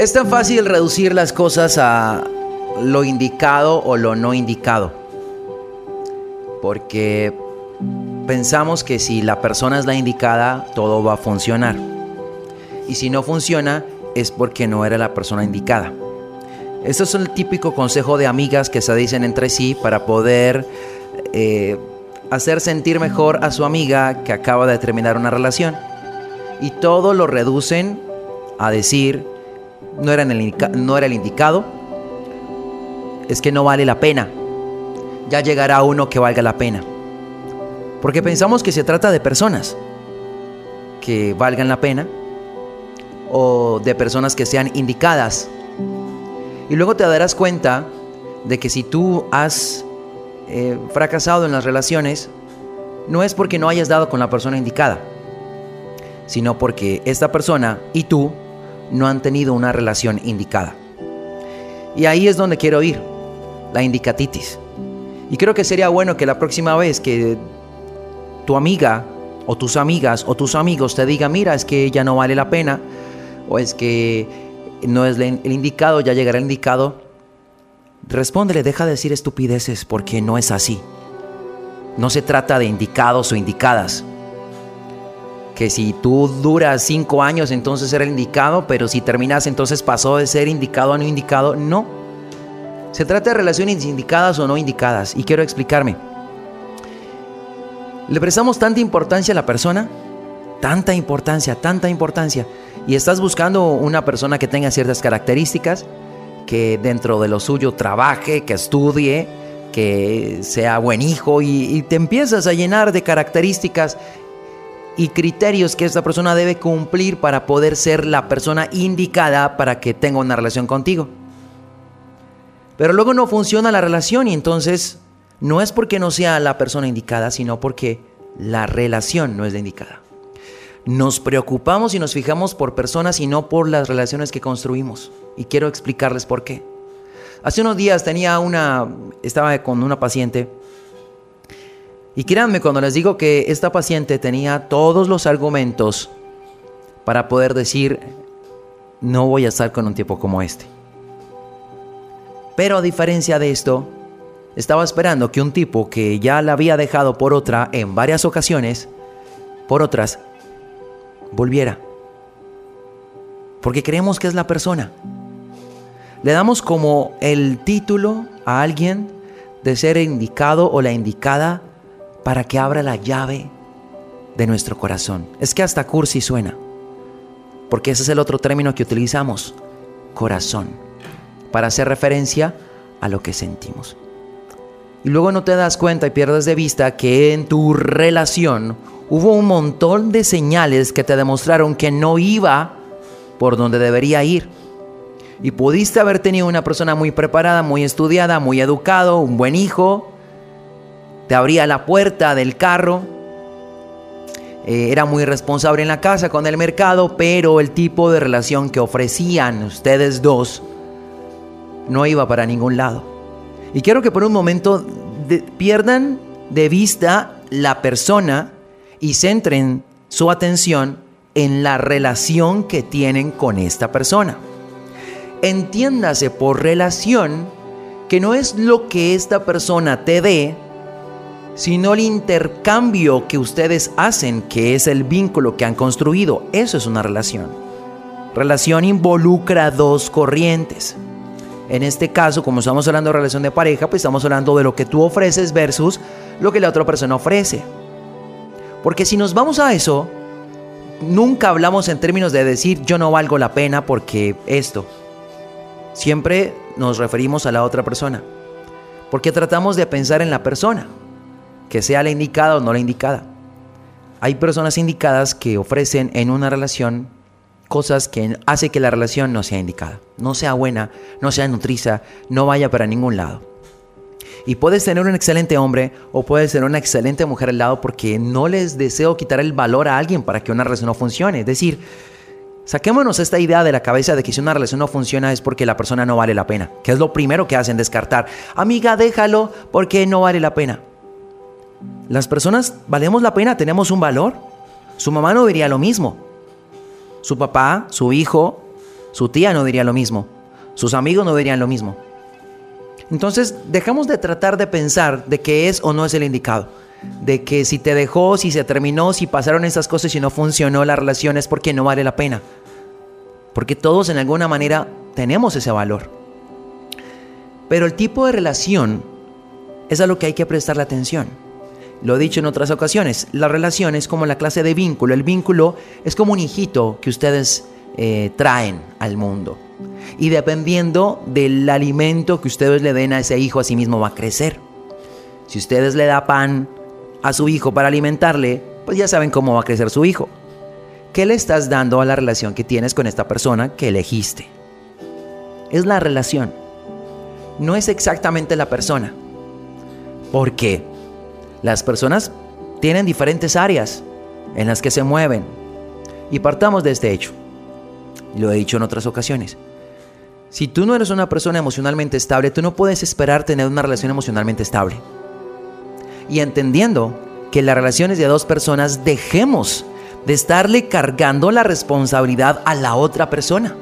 Es tan fácil reducir las cosas a lo indicado o lo no indicado. Porque pensamos que si la persona es la indicada, todo va a funcionar. Y si no funciona, es porque no era la persona indicada. Esto es el típico consejo de amigas que se dicen entre sí para poder eh, hacer sentir mejor a su amiga que acaba de terminar una relación. Y todo lo reducen a decir, no era, el, no era el indicado, es que no vale la pena. Ya llegará uno que valga la pena. Porque pensamos que se trata de personas que valgan la pena o de personas que sean indicadas. Y luego te darás cuenta de que si tú has eh, fracasado en las relaciones, no es porque no hayas dado con la persona indicada, sino porque esta persona y tú no han tenido una relación indicada. Y ahí es donde quiero ir, la indicatitis. Y creo que sería bueno que la próxima vez que tu amiga o tus amigas o tus amigos te digan, mira, es que ya no vale la pena, o es que no es el indicado, ya llegará el indicado, respóndele, deja de decir estupideces porque no es así. No se trata de indicados o indicadas que si tú duras cinco años entonces era indicado, pero si terminas entonces pasó de ser indicado a no indicado. No. Se trata de relaciones indicadas o no indicadas. Y quiero explicarme. ¿Le prestamos tanta importancia a la persona? Tanta importancia, tanta importancia. Y estás buscando una persona que tenga ciertas características, que dentro de lo suyo trabaje, que estudie, que sea buen hijo y, te empiezas a llenar de características y criterios que esta persona debe cumplir para poder ser la persona indicada para que tenga una relación contigo. Pero luego no funciona la relación y entonces no es porque no sea la persona indicada, sino porque la relación no es la indicada. Nos preocupamos y nos fijamos por personas y no por las relaciones que construimos. Y quiero explicarles por qué. Hace unos días tenía una, estaba con una paciente y créanme cuando les digo que esta paciente tenía todos los argumentos para poder decir, no voy a estar con un tipo como este. Pero a diferencia de esto, estaba esperando que un tipo que ya la había dejado por otra en varias ocasiones, por otras, volviera. Porque creemos que es la persona. Le damos como el título a alguien de ser indicado o la indicada para que abra la llave de nuestro corazón. Es que hasta cursi suena, porque ese es el otro término que utilizamos, corazón, para hacer referencia a lo que sentimos. Y luego no te das cuenta y pierdes de vista que en tu relación hubo un montón de señales que te demostraron que no iba por donde debería ir. Y pudiste haber tenido una persona muy preparada, muy estudiada, muy educado, un buen hijo, te abría la puerta del carro. Eh, era muy responsable en la casa con el mercado, pero el tipo de relación que ofrecían ustedes dos no iba para ningún lado. Y quiero que por un momento pierdan de vista la persona y centren su atención en la relación que tienen con esta persona. Entiéndase por relación que no es lo que esta persona te dé, sino el intercambio que ustedes hacen, que es el vínculo que han construido. Eso es una relación. Relación involucra dos corrientes. En este caso, como estamos hablando de relación de pareja, pues estamos hablando de lo que tú ofreces versus lo que la otra persona ofrece. Porque si nos vamos a eso, nunca hablamos en términos de decir yo no valgo la pena porque esto. Siempre nos referimos a la otra persona. Porque tratamos de pensar en la persona, que sea la indicada o no la indicada. Hay personas indicadas que ofrecen en una relación cosas que hace que la relación no sea indicada, no sea buena, no sea nutriza, no vaya para ningún lado. Y puedes tener un excelente hombre o puedes tener una excelente mujer al lado porque no les deseo quitar el valor a alguien para que una relación no funcione. Es decir, Saquémonos esta idea de la cabeza de que si una relación no funciona es porque la persona no vale la pena, que es lo primero que hacen, descartar. Amiga, déjalo porque no vale la pena. Las personas valemos la pena, tenemos un valor. Su mamá no diría lo mismo. Su papá, su hijo, su tía no diría lo mismo. Sus amigos no dirían lo mismo. Entonces, dejamos de tratar de pensar de qué es o no es el indicado de que si te dejó, si se terminó, si pasaron esas cosas y no funcionó la relación es porque no vale la pena. Porque todos en alguna manera tenemos ese valor. Pero el tipo de relación es a lo que hay que prestarle atención. Lo he dicho en otras ocasiones, la relación es como la clase de vínculo. El vínculo es como un hijito que ustedes eh, traen al mundo. Y dependiendo del alimento que ustedes le den a ese hijo, a sí mismo va a crecer. Si ustedes le da pan a su hijo para alimentarle, pues ya saben cómo va a crecer su hijo. ¿Qué le estás dando a la relación que tienes con esta persona que elegiste? Es la relación. No es exactamente la persona. Porque las personas tienen diferentes áreas en las que se mueven. Y partamos de este hecho. Lo he dicho en otras ocasiones. Si tú no eres una persona emocionalmente estable, tú no puedes esperar tener una relación emocionalmente estable y entendiendo que las relaciones de dos personas dejemos de estarle cargando la responsabilidad a la otra persona.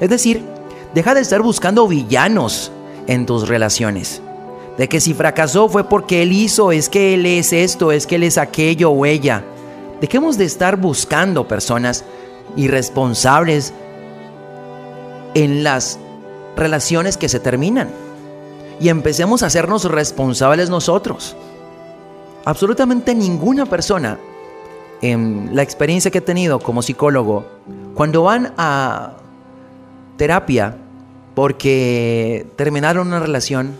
Es decir, deja de estar buscando villanos en tus relaciones. De que si fracasó fue porque él hizo, es que él es esto, es que él es aquello o ella. Dejemos de estar buscando personas irresponsables en las relaciones que se terminan. Y empecemos a hacernos responsables nosotros absolutamente ninguna persona, en la experiencia que he tenido como psicólogo, cuando van a terapia porque terminaron una relación,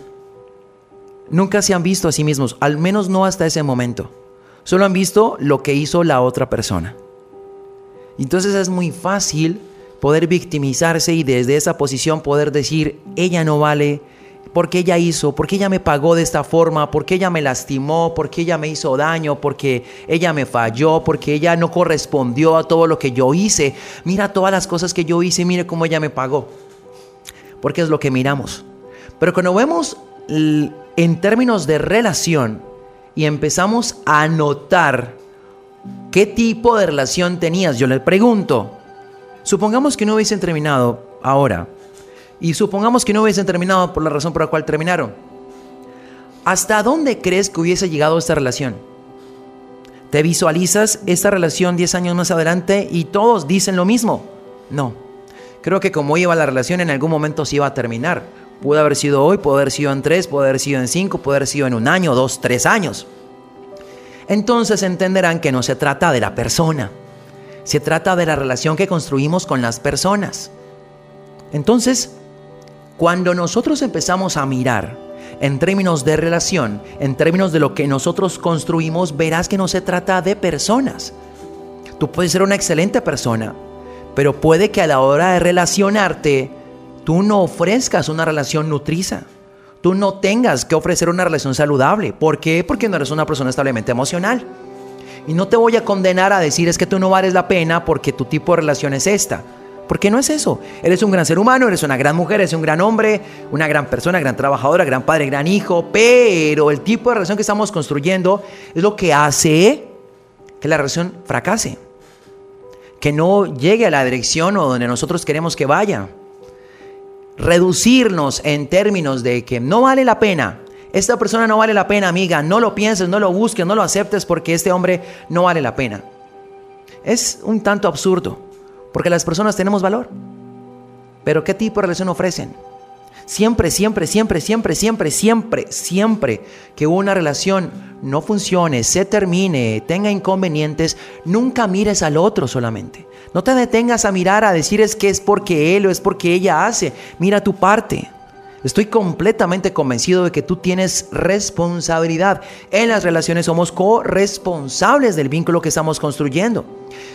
nunca se han visto a sí mismos, al menos no hasta ese momento. Solo han visto lo que hizo la otra persona. Entonces es muy fácil poder victimizarse y desde esa posición poder decir, ella no vale, porque ella hizo, porque ella me pagó de esta forma, porque ella me lastimó, porque ella me hizo daño, porque ella me falló, porque ella no correspondió a todo lo que yo hice. Mira todas las cosas que yo hice, mire cómo ella me pagó. Porque es lo que miramos. Pero cuando vemos en términos de relación y empezamos a notar qué tipo de relación tenías, yo le pregunto, supongamos que no hubiesen terminado ahora y supongamos que no hubiesen terminado por la razón por la cual terminaron. ¿Hasta dónde crees que hubiese llegado esta relación? ¿Te visualizas esta relación 10 años más adelante y todos dicen lo mismo? No. Creo que como iba la relación en algún momento se iba a terminar. Pudo haber sido hoy, puede haber sido en tres, puede haber sido en cinco, puede haber sido en un año, dos, tres años. Entonces entenderán que no se trata de la persona, se trata de la relación que construimos con las personas. Entonces, cuando nosotros empezamos a mirar en términos de relación, en términos de lo que nosotros construimos, verás que no se trata de personas. Tú puedes ser una excelente persona, pero puede que a la hora de relacionarte, tú no ofrezcas una relación nutriza. Tú no tengas que ofrecer una relación saludable. ¿Por qué? Porque no eres una persona establemente emocional. Y no te voy a condenar a decir es que tú no vales la pena porque tu tipo de relación es esta. Porque no es eso. Eres un gran ser humano, eres una gran mujer, eres un gran hombre, una gran persona, gran trabajadora, gran padre, gran hijo, pero el tipo de relación que estamos construyendo es lo que hace que la relación fracase. Que no llegue a la dirección o donde nosotros queremos que vaya. Reducirnos en términos de que no vale la pena. Esta persona no vale la pena, amiga. No lo pienses, no lo busques, no lo aceptes porque este hombre no vale la pena. Es un tanto absurdo. Porque las personas tenemos valor. Pero ¿qué tipo de relación ofrecen? Siempre, siempre, siempre, siempre, siempre, siempre, siempre que una relación no funcione, se termine, tenga inconvenientes, nunca mires al otro solamente. No te detengas a mirar a decir es que es porque él o es porque ella hace. Mira tu parte. Estoy completamente convencido de que tú tienes responsabilidad. En las relaciones somos corresponsables del vínculo que estamos construyendo.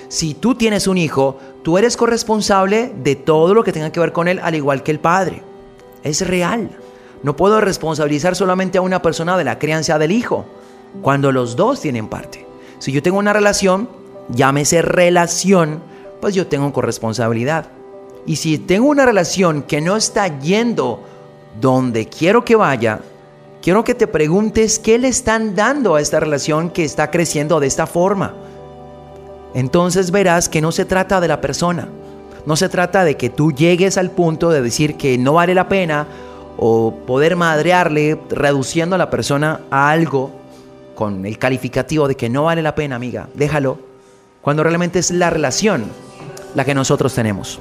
Si tú tienes un hijo, tú eres corresponsable de todo lo que tenga que ver con él, al igual que el padre. Es real. No puedo responsabilizar solamente a una persona de la crianza del hijo, cuando los dos tienen parte. Si yo tengo una relación, llámese relación, pues yo tengo corresponsabilidad. Y si tengo una relación que no está yendo donde quiero que vaya, quiero que te preguntes qué le están dando a esta relación que está creciendo de esta forma. Entonces verás que no se trata de la persona, no se trata de que tú llegues al punto de decir que no vale la pena o poder madrearle reduciendo a la persona a algo con el calificativo de que no vale la pena, amiga, déjalo, cuando realmente es la relación la que nosotros tenemos.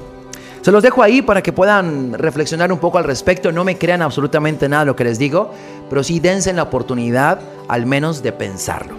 Se los dejo ahí para que puedan reflexionar un poco al respecto. No me crean absolutamente nada lo que les digo, pero sí dense la oportunidad al menos de pensarlo.